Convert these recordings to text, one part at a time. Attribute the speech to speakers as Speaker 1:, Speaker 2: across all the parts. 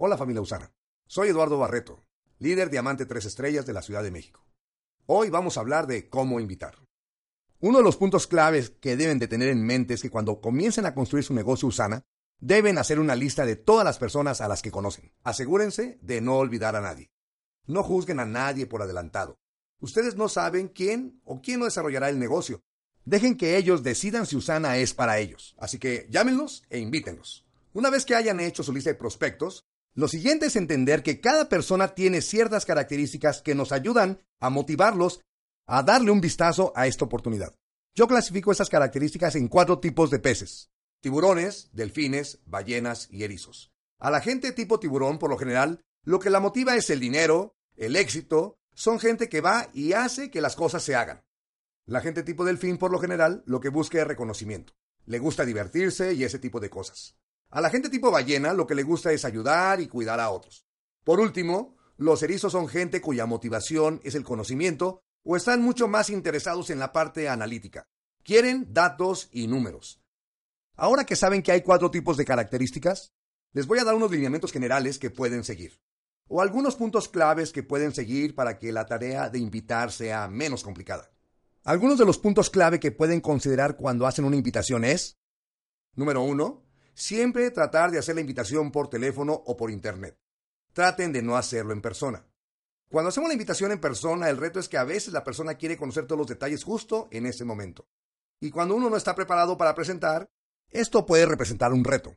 Speaker 1: Hola familia Usana. Soy Eduardo Barreto, líder diamante tres estrellas de la Ciudad de México. Hoy vamos a hablar de cómo invitar. Uno de los puntos claves que deben de tener en mente es que cuando comiencen a construir su negocio Usana, deben hacer una lista de todas las personas a las que conocen. Asegúrense de no olvidar a nadie. No juzguen a nadie por adelantado. Ustedes no saben quién o quién no desarrollará el negocio. Dejen que ellos decidan si Usana es para ellos. Así que llámenlos e invítenlos. Una vez que hayan hecho su lista de prospectos, lo siguiente es entender que cada persona tiene ciertas características que nos ayudan a motivarlos a darle un vistazo a esta oportunidad. Yo clasifico estas características en cuatro tipos de peces. Tiburones, delfines, ballenas y erizos. A la gente tipo tiburón, por lo general, lo que la motiva es el dinero, el éxito, son gente que va y hace que las cosas se hagan. La gente tipo delfín, por lo general, lo que busca es reconocimiento. Le gusta divertirse y ese tipo de cosas. A la gente tipo ballena lo que le gusta es ayudar y cuidar a otros. Por último, los erizos son gente cuya motivación es el conocimiento o están mucho más interesados en la parte analítica. Quieren datos y números. Ahora que saben que hay cuatro tipos de características, les voy a dar unos lineamientos generales que pueden seguir o algunos puntos claves que pueden seguir para que la tarea de invitar sea menos complicada. Algunos de los puntos clave que pueden considerar cuando hacen una invitación es, número uno, siempre tratar de hacer la invitación por teléfono o por internet. Traten de no hacerlo en persona. Cuando hacemos la invitación en persona, el reto es que a veces la persona quiere conocer todos los detalles justo en ese momento. Y cuando uno no está preparado para presentar, esto puede representar un reto.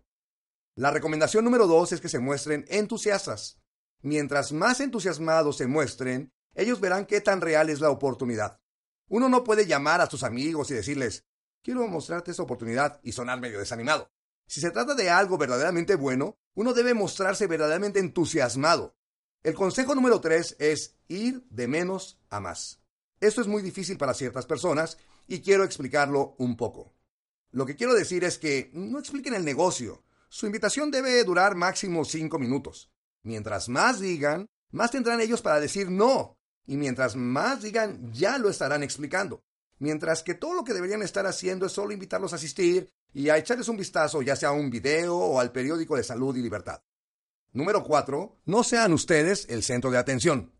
Speaker 1: La recomendación número dos es que se muestren entusiastas. Mientras más entusiasmados se muestren, ellos verán qué tan real es la oportunidad. Uno no puede llamar a sus amigos y decirles, quiero mostrarte esta oportunidad y sonar medio desanimado. Si se trata de algo verdaderamente bueno, uno debe mostrarse verdaderamente entusiasmado. El consejo número tres es ir de menos a más. Esto es muy difícil para ciertas personas y quiero explicarlo un poco. Lo que quiero decir es que no expliquen el negocio. Su invitación debe durar máximo cinco minutos. Mientras más digan, más tendrán ellos para decir no. Y mientras más digan, ya lo estarán explicando. Mientras que todo lo que deberían estar haciendo es solo invitarlos a asistir y a echarles un vistazo ya sea a un video o al periódico de salud y libertad. Número 4. No sean ustedes el centro de atención.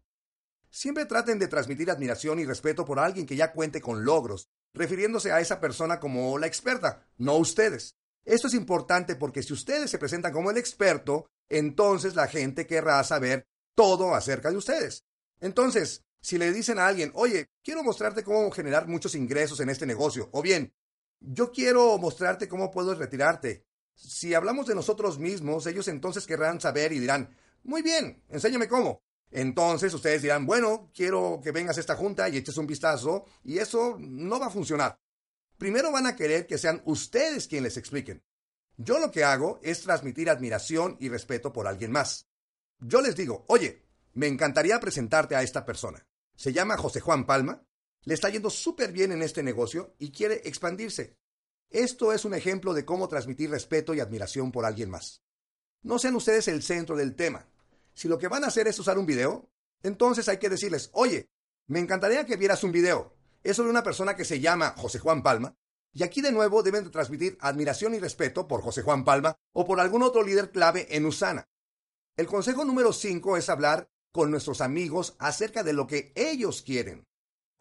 Speaker 1: Siempre traten de transmitir admiración y respeto por alguien que ya cuente con logros, refiriéndose a esa persona como la experta, no ustedes. Esto es importante porque si ustedes se presentan como el experto, entonces la gente querrá saber todo acerca de ustedes. Entonces, si le dicen a alguien, oye, quiero mostrarte cómo generar muchos ingresos en este negocio, o bien, yo quiero mostrarte cómo puedo retirarte. Si hablamos de nosotros mismos, ellos entonces querrán saber y dirán, muy bien, enséñame cómo. Entonces ustedes dirán, bueno, quiero que vengas a esta junta y eches un vistazo, y eso no va a funcionar. Primero van a querer que sean ustedes quienes les expliquen. Yo lo que hago es transmitir admiración y respeto por alguien más. Yo les digo, oye, me encantaría presentarte a esta persona. Se llama José Juan Palma, le está yendo súper bien en este negocio y quiere expandirse. Esto es un ejemplo de cómo transmitir respeto y admiración por alguien más. No sean ustedes el centro del tema. Si lo que van a hacer es usar un video, entonces hay que decirles, oye, me encantaría que vieras un video. Es sobre una persona que se llama José Juan Palma y aquí de nuevo deben de transmitir admiración y respeto por José Juan Palma o por algún otro líder clave en Usana. El consejo número 5 es hablar con nuestros amigos acerca de lo que ellos quieren.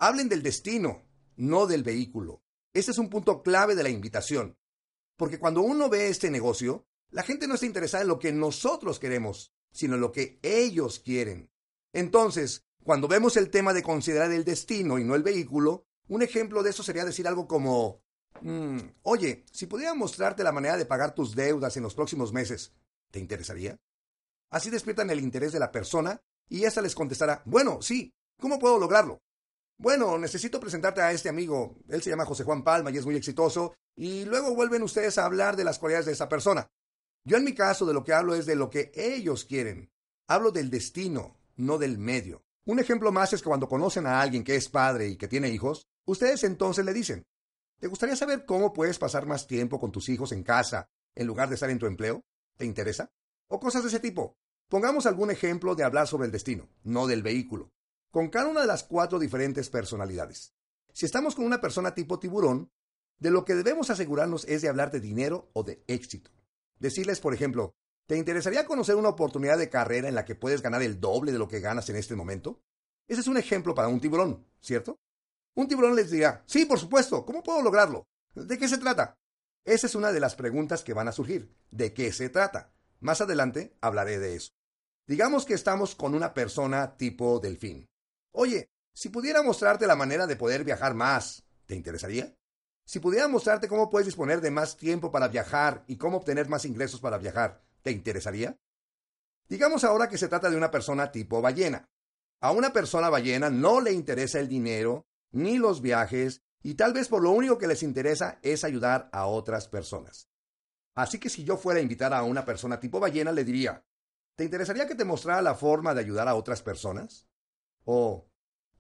Speaker 1: Hablen del destino, no del vehículo. Este es un punto clave de la invitación. Porque cuando uno ve este negocio, la gente no está interesada en lo que nosotros queremos, sino en lo que ellos quieren. Entonces, cuando vemos el tema de considerar el destino y no el vehículo, un ejemplo de eso sería decir algo como, Mm, oye, si pudiera mostrarte la manera de pagar tus deudas en los próximos meses, ¿te interesaría? Así despiertan el interés de la persona y ésta les contestará, bueno, sí, ¿cómo puedo lograrlo? Bueno, necesito presentarte a este amigo. Él se llama José Juan Palma y es muy exitoso. Y luego vuelven ustedes a hablar de las cualidades de esa persona. Yo en mi caso de lo que hablo es de lo que ellos quieren. Hablo del destino, no del medio. Un ejemplo más es que cuando conocen a alguien que es padre y que tiene hijos, ustedes entonces le dicen, ¿Te gustaría saber cómo puedes pasar más tiempo con tus hijos en casa en lugar de estar en tu empleo? ¿Te interesa? O cosas de ese tipo. Pongamos algún ejemplo de hablar sobre el destino, no del vehículo, con cada una de las cuatro diferentes personalidades. Si estamos con una persona tipo tiburón, de lo que debemos asegurarnos es de hablar de dinero o de éxito. Decirles, por ejemplo, ¿Te interesaría conocer una oportunidad de carrera en la que puedes ganar el doble de lo que ganas en este momento? Ese es un ejemplo para un tiburón, ¿cierto? Un tiburón les dirá, sí, por supuesto, ¿cómo puedo lograrlo? ¿De qué se trata? Esa es una de las preguntas que van a surgir. ¿De qué se trata? Más adelante hablaré de eso. Digamos que estamos con una persona tipo delfín. Oye, si pudiera mostrarte la manera de poder viajar más, ¿te interesaría? Si pudiera mostrarte cómo puedes disponer de más tiempo para viajar y cómo obtener más ingresos para viajar, ¿te interesaría? Digamos ahora que se trata de una persona tipo ballena. A una persona ballena no le interesa el dinero, ni los viajes, y tal vez por lo único que les interesa es ayudar a otras personas. Así que si yo fuera a invitar a una persona tipo ballena, le diría, ¿te interesaría que te mostrara la forma de ayudar a otras personas? O,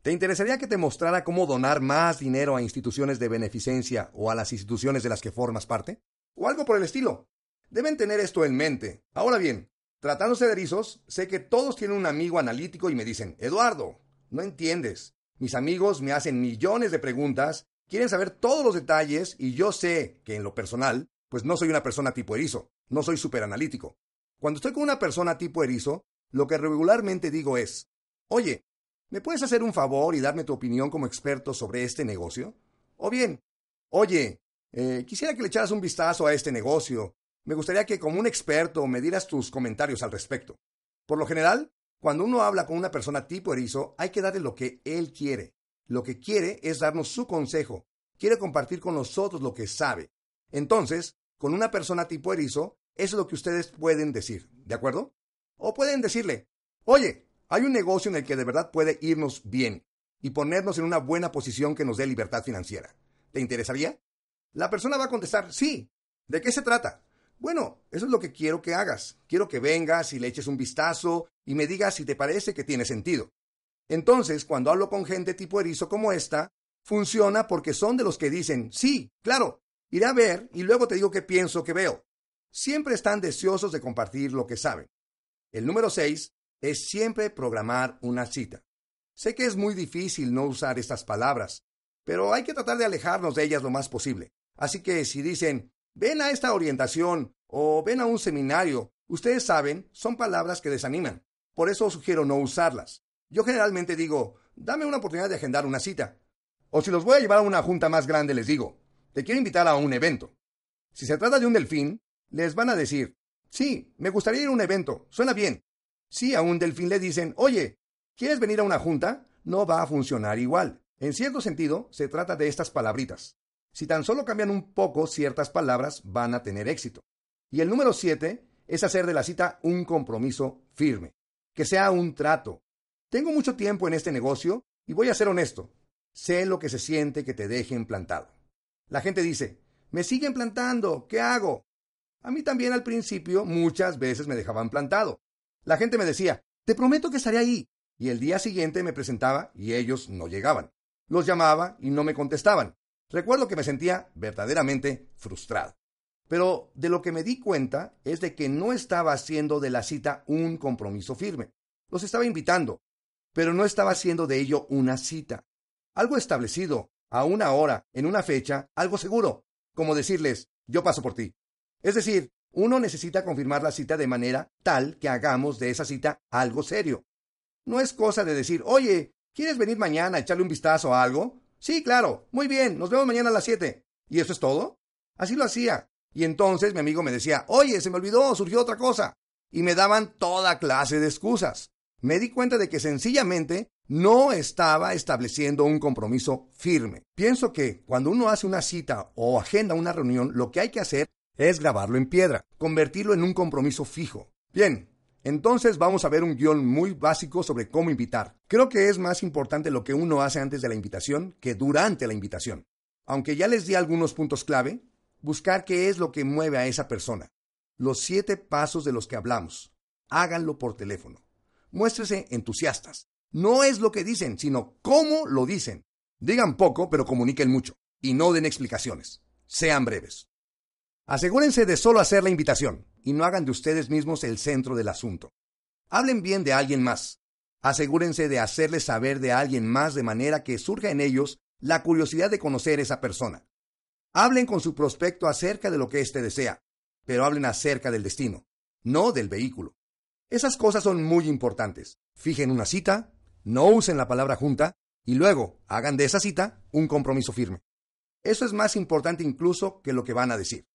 Speaker 1: ¿Te interesaría que te mostrara cómo donar más dinero a instituciones de beneficencia o a las instituciones de las que formas parte? O algo por el estilo. Deben tener esto en mente. Ahora bien, tratándose de erizos, sé que todos tienen un amigo analítico y me dicen, Eduardo, no entiendes. Mis amigos me hacen millones de preguntas, quieren saber todos los detalles y yo sé que en lo personal, pues no soy una persona tipo erizo, no soy súper analítico. Cuando estoy con una persona tipo erizo, lo que regularmente digo es, oye, ¿Me puedes hacer un favor y darme tu opinión como experto sobre este negocio? O bien, oye, eh, quisiera que le echaras un vistazo a este negocio. Me gustaría que como un experto me dieras tus comentarios al respecto. Por lo general, cuando uno habla con una persona tipo erizo, hay que darle lo que él quiere. Lo que quiere es darnos su consejo. Quiere compartir con nosotros lo que sabe. Entonces, con una persona tipo erizo, eso es lo que ustedes pueden decir, ¿de acuerdo? O pueden decirle, oye, hay un negocio en el que de verdad puede irnos bien y ponernos en una buena posición que nos dé libertad financiera. ¿Te interesaría? La persona va a contestar, sí. ¿De qué se trata? Bueno, eso es lo que quiero que hagas. Quiero que vengas y le eches un vistazo y me digas si te parece que tiene sentido. Entonces, cuando hablo con gente tipo erizo como esta, funciona porque son de los que dicen, sí, claro, iré a ver y luego te digo qué pienso que veo. Siempre están deseosos de compartir lo que saben. El número 6 es siempre programar una cita. Sé que es muy difícil no usar estas palabras, pero hay que tratar de alejarnos de ellas lo más posible. Así que si dicen, ven a esta orientación o ven a un seminario, ustedes saben, son palabras que desaniman. Por eso sugiero no usarlas. Yo generalmente digo, dame una oportunidad de agendar una cita. O si los voy a llevar a una junta más grande, les digo, te quiero invitar a un evento. Si se trata de un delfín, les van a decir, sí, me gustaría ir a un evento, suena bien, si a un delfín le dicen, oye, ¿quieres venir a una junta? No va a funcionar igual. En cierto sentido, se trata de estas palabritas. Si tan solo cambian un poco ciertas palabras, van a tener éxito. Y el número siete es hacer de la cita un compromiso firme, que sea un trato. Tengo mucho tiempo en este negocio y voy a ser honesto. Sé lo que se siente que te dejen plantado. La gente dice, me siguen plantando, ¿qué hago? A mí también al principio muchas veces me dejaban plantado. La gente me decía, te prometo que estaré ahí. Y el día siguiente me presentaba y ellos no llegaban. Los llamaba y no me contestaban. Recuerdo que me sentía verdaderamente frustrado. Pero de lo que me di cuenta es de que no estaba haciendo de la cita un compromiso firme. Los estaba invitando, pero no estaba haciendo de ello una cita. Algo establecido, a una hora, en una fecha, algo seguro, como decirles, yo paso por ti. Es decir, uno necesita confirmar la cita de manera tal que hagamos de esa cita algo serio. No es cosa de decir, oye, ¿quieres venir mañana a echarle un vistazo a algo? Sí, claro, muy bien, nos vemos mañana a las siete. ¿Y eso es todo? Así lo hacía. Y entonces mi amigo me decía, oye, se me olvidó, surgió otra cosa. Y me daban toda clase de excusas. Me di cuenta de que sencillamente no estaba estableciendo un compromiso firme. Pienso que cuando uno hace una cita o agenda una reunión, lo que hay que hacer es grabarlo en piedra, convertirlo en un compromiso fijo. Bien, entonces vamos a ver un guion muy básico sobre cómo invitar. Creo que es más importante lo que uno hace antes de la invitación que durante la invitación. Aunque ya les di algunos puntos clave, buscar qué es lo que mueve a esa persona. Los siete pasos de los que hablamos. Háganlo por teléfono. Muéstrese entusiastas. No es lo que dicen, sino cómo lo dicen. Digan poco, pero comuniquen mucho. Y no den explicaciones. Sean breves. Asegúrense de solo hacer la invitación y no hagan de ustedes mismos el centro del asunto. Hablen bien de alguien más. Asegúrense de hacerles saber de alguien más de manera que surja en ellos la curiosidad de conocer esa persona. Hablen con su prospecto acerca de lo que éste desea, pero hablen acerca del destino. no del vehículo. Esas cosas son muy importantes. Fijen una cita, no usen la palabra junta y luego hagan de esa cita un compromiso firme. Eso es más importante incluso que lo que van a decir.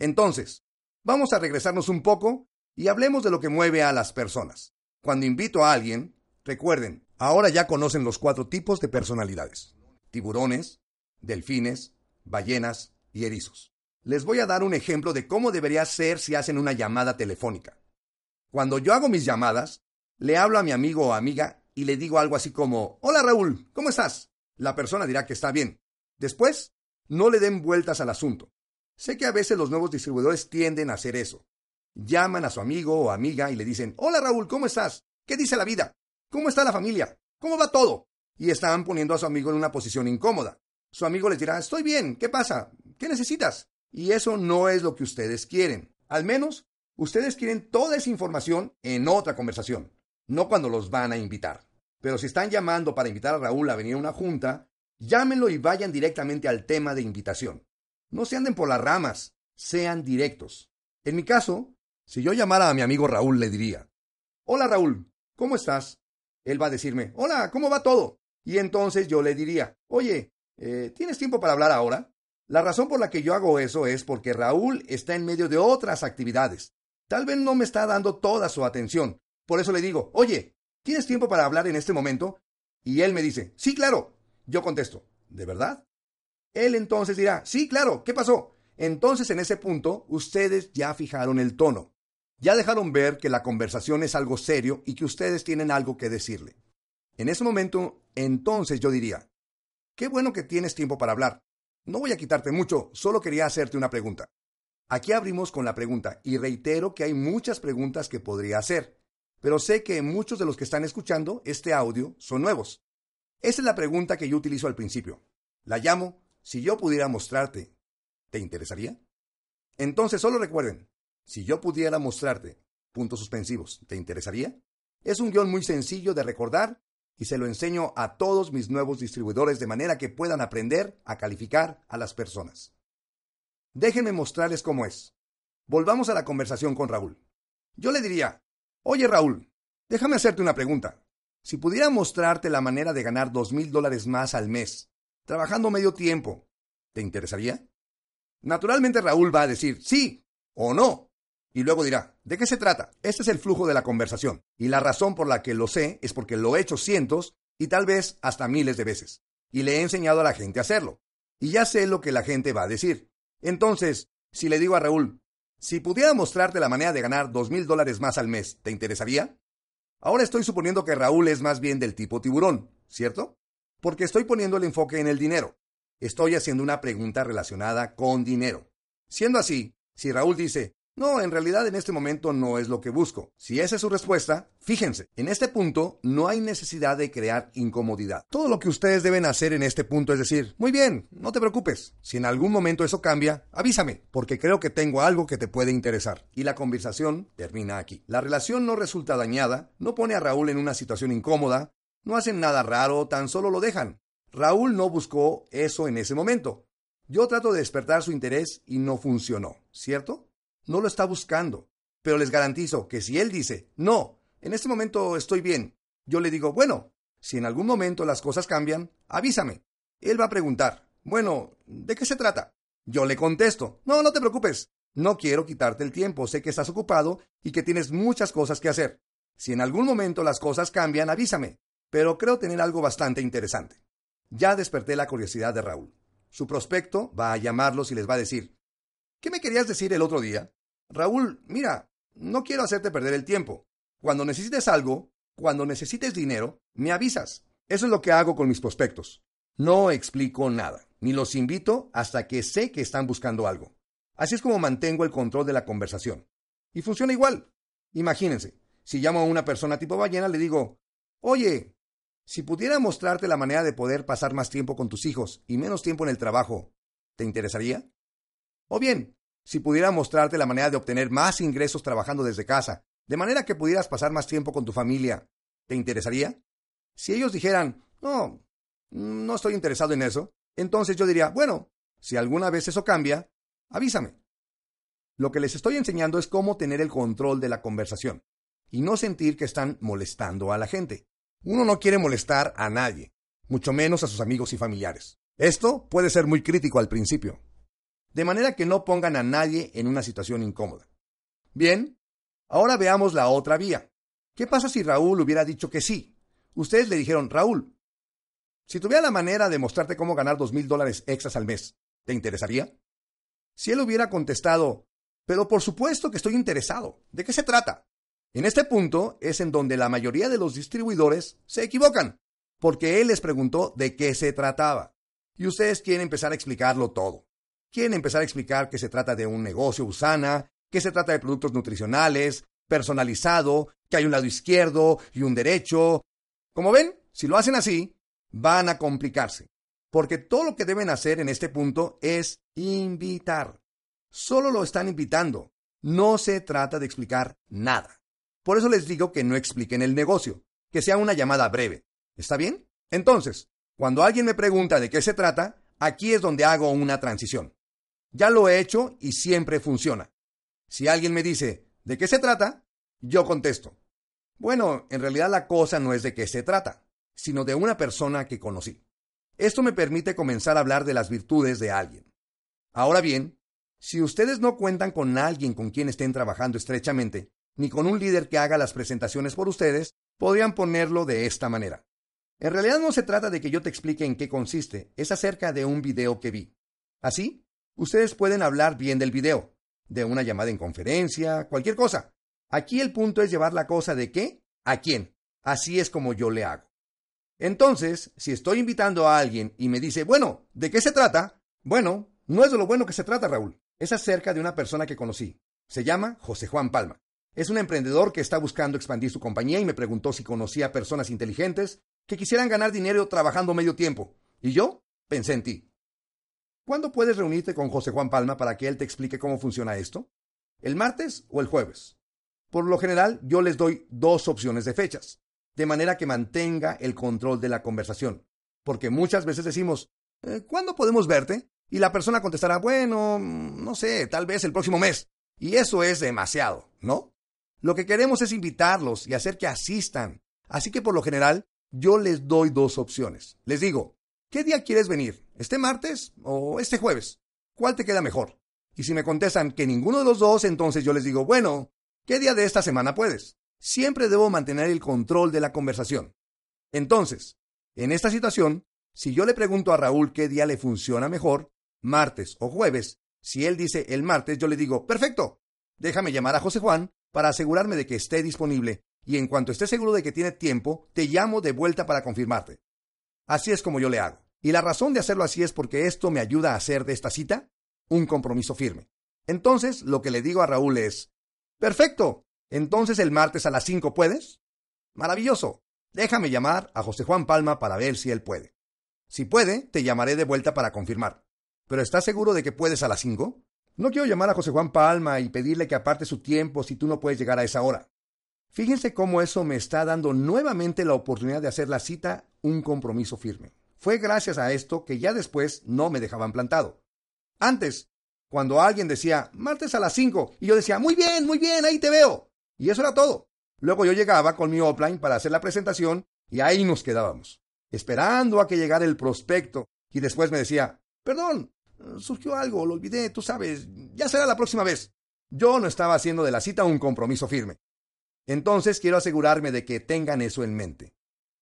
Speaker 1: Entonces, vamos a regresarnos un poco y hablemos de lo que mueve a las personas. Cuando invito a alguien, recuerden, ahora ya conocen los cuatro tipos de personalidades. Tiburones, delfines, ballenas y erizos. Les voy a dar un ejemplo de cómo debería ser si hacen una llamada telefónica. Cuando yo hago mis llamadas, le hablo a mi amigo o amiga y le digo algo así como, Hola Raúl, ¿cómo estás? La persona dirá que está bien. Después, no le den vueltas al asunto. Sé que a veces los nuevos distribuidores tienden a hacer eso. Llaman a su amigo o amiga y le dicen, Hola Raúl, ¿cómo estás? ¿Qué dice la vida? ¿Cómo está la familia? ¿Cómo va todo? Y están poniendo a su amigo en una posición incómoda. Su amigo les dirá, estoy bien, ¿qué pasa? ¿Qué necesitas? Y eso no es lo que ustedes quieren. Al menos, ustedes quieren toda esa información en otra conversación, no cuando los van a invitar. Pero si están llamando para invitar a Raúl a venir a una junta, llámenlo y vayan directamente al tema de invitación. No se anden por las ramas, sean directos. En mi caso, si yo llamara a mi amigo Raúl, le diría, Hola Raúl, ¿cómo estás? Él va a decirme, Hola, ¿cómo va todo? Y entonces yo le diría, Oye, eh, ¿tienes tiempo para hablar ahora? La razón por la que yo hago eso es porque Raúl está en medio de otras actividades. Tal vez no me está dando toda su atención. Por eso le digo, Oye, ¿tienes tiempo para hablar en este momento? Y él me dice, Sí, claro. Yo contesto, ¿de verdad? Él entonces dirá, Sí, claro, ¿qué pasó? Entonces en ese punto ustedes ya fijaron el tono. Ya dejaron ver que la conversación es algo serio y que ustedes tienen algo que decirle. En ese momento, entonces yo diría, qué bueno que tienes tiempo para hablar. No voy a quitarte mucho, solo quería hacerte una pregunta. Aquí abrimos con la pregunta y reitero que hay muchas preguntas que podría hacer, pero sé que muchos de los que están escuchando este audio son nuevos. Esa es la pregunta que yo utilizo al principio. La llamo, si yo pudiera mostrarte, ¿te interesaría? Entonces solo recuerden, si yo pudiera mostrarte puntos suspensivos, ¿te interesaría? Es un guion muy sencillo de recordar y se lo enseño a todos mis nuevos distribuidores de manera que puedan aprender a calificar a las personas. Déjenme mostrarles cómo es. Volvamos a la conversación con Raúl. Yo le diría, oye Raúl, déjame hacerte una pregunta. Si pudiera mostrarte la manera de ganar dos mil dólares más al mes, trabajando medio tiempo, ¿te interesaría? Naturalmente Raúl va a decir sí o no, y luego dirá, ¿de qué se trata? Este es el flujo de la conversación. Y la razón por la que lo sé es porque lo he hecho cientos y tal vez hasta miles de veces. Y le he enseñado a la gente a hacerlo. Y ya sé lo que la gente va a decir. Entonces, si le digo a Raúl, si pudiera mostrarte la manera de ganar dos mil dólares más al mes, ¿te interesaría? Ahora estoy suponiendo que Raúl es más bien del tipo tiburón, ¿cierto? Porque estoy poniendo el enfoque en el dinero. Estoy haciendo una pregunta relacionada con dinero. Siendo así, si Raúl dice, no, en realidad en este momento no es lo que busco. Si esa es su respuesta, fíjense, en este punto no hay necesidad de crear incomodidad. Todo lo que ustedes deben hacer en este punto es decir, muy bien, no te preocupes. Si en algún momento eso cambia, avísame, porque creo que tengo algo que te puede interesar. Y la conversación termina aquí. La relación no resulta dañada, no pone a Raúl en una situación incómoda, no hacen nada raro, tan solo lo dejan. Raúl no buscó eso en ese momento. Yo trato de despertar su interés y no funcionó, ¿cierto? no lo está buscando. Pero les garantizo que si él dice, no, en este momento estoy bien, yo le digo, bueno, si en algún momento las cosas cambian, avísame. Él va a preguntar, bueno, ¿de qué se trata? Yo le contesto, no, no te preocupes, no quiero quitarte el tiempo, sé que estás ocupado y que tienes muchas cosas que hacer. Si en algún momento las cosas cambian, avísame, pero creo tener algo bastante interesante. Ya desperté la curiosidad de Raúl. Su prospecto va a llamarlos y les va a decir, ¿qué me querías decir el otro día? Raúl, mira, no quiero hacerte perder el tiempo. Cuando necesites algo, cuando necesites dinero, me avisas. Eso es lo que hago con mis prospectos. No explico nada, ni los invito hasta que sé que están buscando algo. Así es como mantengo el control de la conversación. Y funciona igual. Imagínense, si llamo a una persona tipo ballena, le digo, oye, si pudiera mostrarte la manera de poder pasar más tiempo con tus hijos y menos tiempo en el trabajo, ¿te interesaría? O bien, si pudiera mostrarte la manera de obtener más ingresos trabajando desde casa, de manera que pudieras pasar más tiempo con tu familia, ¿te interesaría? Si ellos dijeran, no, no estoy interesado en eso, entonces yo diría, bueno, si alguna vez eso cambia, avísame. Lo que les estoy enseñando es cómo tener el control de la conversación y no sentir que están molestando a la gente. Uno no quiere molestar a nadie, mucho menos a sus amigos y familiares. Esto puede ser muy crítico al principio, de manera que no pongan a nadie en una situación incómoda. Bien, ahora veamos la otra vía. ¿Qué pasa si Raúl hubiera dicho que sí? Ustedes le dijeron, Raúl, si tuviera la manera de mostrarte cómo ganar dos mil dólares extras al mes, ¿te interesaría? Si él hubiera contestado, pero por supuesto que estoy interesado, ¿de qué se trata? En este punto es en donde la mayoría de los distribuidores se equivocan, porque él les preguntó de qué se trataba. Y ustedes quieren empezar a explicarlo todo. Quieren empezar a explicar que se trata de un negocio usana, que se trata de productos nutricionales, personalizado, que hay un lado izquierdo y un derecho. Como ven, si lo hacen así, van a complicarse, porque todo lo que deben hacer en este punto es invitar. Solo lo están invitando. No se trata de explicar nada. Por eso les digo que no expliquen el negocio, que sea una llamada breve. ¿Está bien? Entonces, cuando alguien me pregunta de qué se trata, aquí es donde hago una transición. Ya lo he hecho y siempre funciona. Si alguien me dice, ¿de qué se trata? Yo contesto. Bueno, en realidad la cosa no es de qué se trata, sino de una persona que conocí. Esto me permite comenzar a hablar de las virtudes de alguien. Ahora bien, si ustedes no cuentan con alguien con quien estén trabajando estrechamente, ni con un líder que haga las presentaciones por ustedes, podrían ponerlo de esta manera. En realidad no se trata de que yo te explique en qué consiste, es acerca de un video que vi. Así, ustedes pueden hablar bien del video, de una llamada en conferencia, cualquier cosa. Aquí el punto es llevar la cosa de qué a quién. Así es como yo le hago. Entonces, si estoy invitando a alguien y me dice, bueno, ¿de qué se trata? Bueno, no es de lo bueno que se trata, Raúl. Es acerca de una persona que conocí. Se llama José Juan Palma. Es un emprendedor que está buscando expandir su compañía y me preguntó si conocía personas inteligentes que quisieran ganar dinero trabajando medio tiempo. Y yo pensé en ti. ¿Cuándo puedes reunirte con José Juan Palma para que él te explique cómo funciona esto? ¿El martes o el jueves? Por lo general, yo les doy dos opciones de fechas, de manera que mantenga el control de la conversación. Porque muchas veces decimos, eh, ¿cuándo podemos verte? Y la persona contestará, bueno, no sé, tal vez el próximo mes. Y eso es demasiado, ¿no? Lo que queremos es invitarlos y hacer que asistan. Así que por lo general, yo les doy dos opciones. Les digo, ¿qué día quieres venir? ¿Este martes o este jueves? ¿Cuál te queda mejor? Y si me contestan que ninguno de los dos, entonces yo les digo, bueno, ¿qué día de esta semana puedes? Siempre debo mantener el control de la conversación. Entonces, en esta situación, si yo le pregunto a Raúl qué día le funciona mejor, martes o jueves, si él dice el martes, yo le digo, perfecto, déjame llamar a José Juan para asegurarme de que esté disponible y en cuanto esté seguro de que tiene tiempo, te llamo de vuelta para confirmarte. Así es como yo le hago. Y la razón de hacerlo así es porque esto me ayuda a hacer de esta cita un compromiso firme. Entonces, lo que le digo a Raúl es, perfecto, entonces el martes a las 5 puedes? Maravilloso. Déjame llamar a José Juan Palma para ver si él puede. Si puede, te llamaré de vuelta para confirmar. ¿Pero estás seguro de que puedes a las 5? No quiero llamar a José Juan Palma y pedirle que aparte su tiempo si tú no puedes llegar a esa hora. Fíjense cómo eso me está dando nuevamente la oportunidad de hacer la cita un compromiso firme. Fue gracias a esto que ya después no me dejaban plantado. Antes, cuando alguien decía martes a las 5 y yo decía muy bien, muy bien, ahí te veo. Y eso era todo. Luego yo llegaba con mi offline para hacer la presentación y ahí nos quedábamos, esperando a que llegara el prospecto y después me decía, perdón, surgió algo, lo olvidé, tú sabes, ya será la próxima vez. Yo no estaba haciendo de la cita un compromiso firme. Entonces quiero asegurarme de que tengan eso en mente.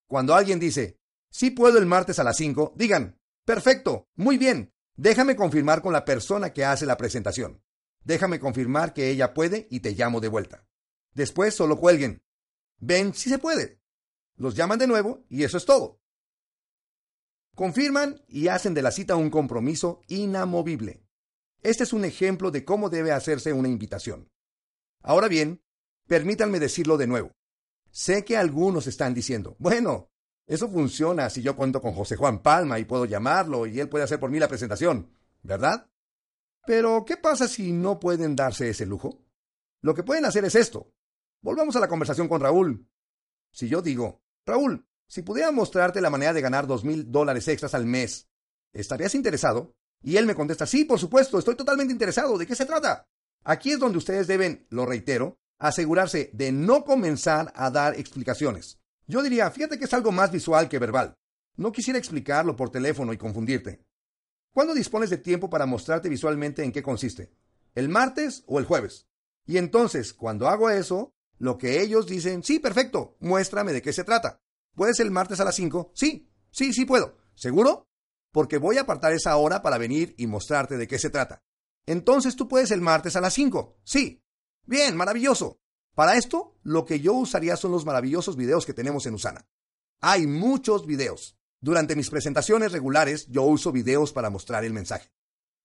Speaker 1: Cuando alguien dice, sí puedo el martes a las 5, digan, perfecto, muy bien, déjame confirmar con la persona que hace la presentación. Déjame confirmar que ella puede y te llamo de vuelta. Después solo cuelguen. Ven si se puede. Los llaman de nuevo y eso es todo. Confirman y hacen de la cita un compromiso inamovible. Este es un ejemplo de cómo debe hacerse una invitación. Ahora bien, permítanme decirlo de nuevo. Sé que algunos están diciendo, bueno, eso funciona si yo cuento con José Juan Palma y puedo llamarlo y él puede hacer por mí la presentación, ¿verdad? Pero, ¿qué pasa si no pueden darse ese lujo? Lo que pueden hacer es esto. Volvamos a la conversación con Raúl. Si yo digo, Raúl, si pudiera mostrarte la manera de ganar dos mil dólares extras al mes, ¿estarías interesado? Y él me contesta, sí, por supuesto, estoy totalmente interesado. ¿De qué se trata? Aquí es donde ustedes deben, lo reitero, asegurarse de no comenzar a dar explicaciones. Yo diría, fíjate que es algo más visual que verbal. No quisiera explicarlo por teléfono y confundirte. ¿Cuándo dispones de tiempo para mostrarte visualmente en qué consiste? ¿El martes o el jueves? Y entonces, cuando hago eso, lo que ellos dicen, sí, perfecto, muéstrame de qué se trata. ¿Puedes el martes a las 5? Sí, sí, sí puedo. ¿Seguro? Porque voy a apartar esa hora para venir y mostrarte de qué se trata. Entonces tú puedes el martes a las 5. Sí. Bien, maravilloso. Para esto, lo que yo usaría son los maravillosos videos que tenemos en Usana. Hay muchos videos. Durante mis presentaciones regulares, yo uso videos para mostrar el mensaje.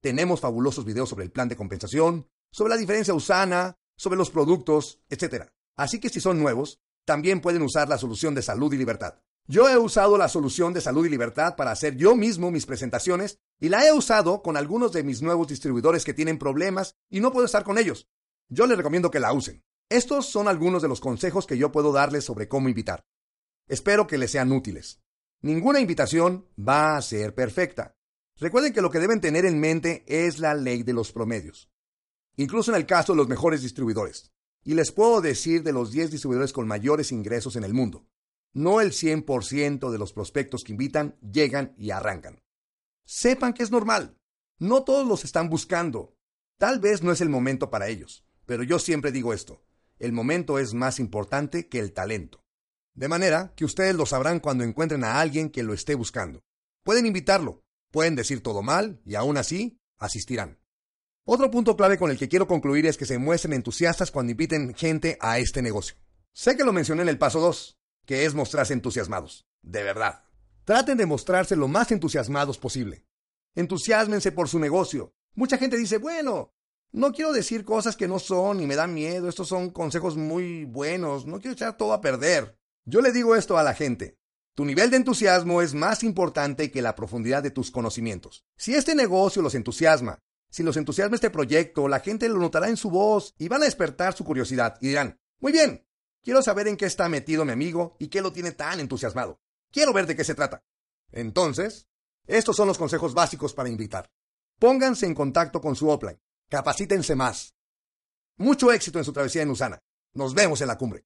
Speaker 1: Tenemos fabulosos videos sobre el plan de compensación, sobre la diferencia Usana, sobre los productos, etc. Así que si son nuevos, también pueden usar la solución de salud y libertad. Yo he usado la solución de salud y libertad para hacer yo mismo mis presentaciones y la he usado con algunos de mis nuevos distribuidores que tienen problemas y no puedo estar con ellos. Yo les recomiendo que la usen. Estos son algunos de los consejos que yo puedo darles sobre cómo invitar. Espero que les sean útiles. Ninguna invitación va a ser perfecta. Recuerden que lo que deben tener en mente es la ley de los promedios. Incluso en el caso de los mejores distribuidores. Y les puedo decir de los 10 distribuidores con mayores ingresos en el mundo. No el 100% de los prospectos que invitan llegan y arrancan. Sepan que es normal. No todos los están buscando. Tal vez no es el momento para ellos. Pero yo siempre digo esto. El momento es más importante que el talento. De manera que ustedes lo sabrán cuando encuentren a alguien que lo esté buscando. Pueden invitarlo, pueden decir todo mal y aún así asistirán. Otro punto clave con el que quiero concluir es que se muestren entusiastas cuando inviten gente a este negocio. Sé que lo mencioné en el paso 2, que es mostrarse entusiasmados. De verdad. Traten de mostrarse lo más entusiasmados posible. Entusiasmense por su negocio. Mucha gente dice, bueno, no quiero decir cosas que no son y me dan miedo, estos son consejos muy buenos, no quiero echar todo a perder. Yo le digo esto a la gente. Tu nivel de entusiasmo es más importante que la profundidad de tus conocimientos. Si este negocio los entusiasma si los entusiasma este proyecto, la gente lo notará en su voz y van a despertar su curiosidad y dirán, muy bien, quiero saber en qué está metido mi amigo y qué lo tiene tan entusiasmado. Quiero ver de qué se trata. Entonces, estos son los consejos básicos para invitar. Pónganse en contacto con su offline. Capacítense más. Mucho éxito en su travesía en Usana. Nos vemos en la cumbre.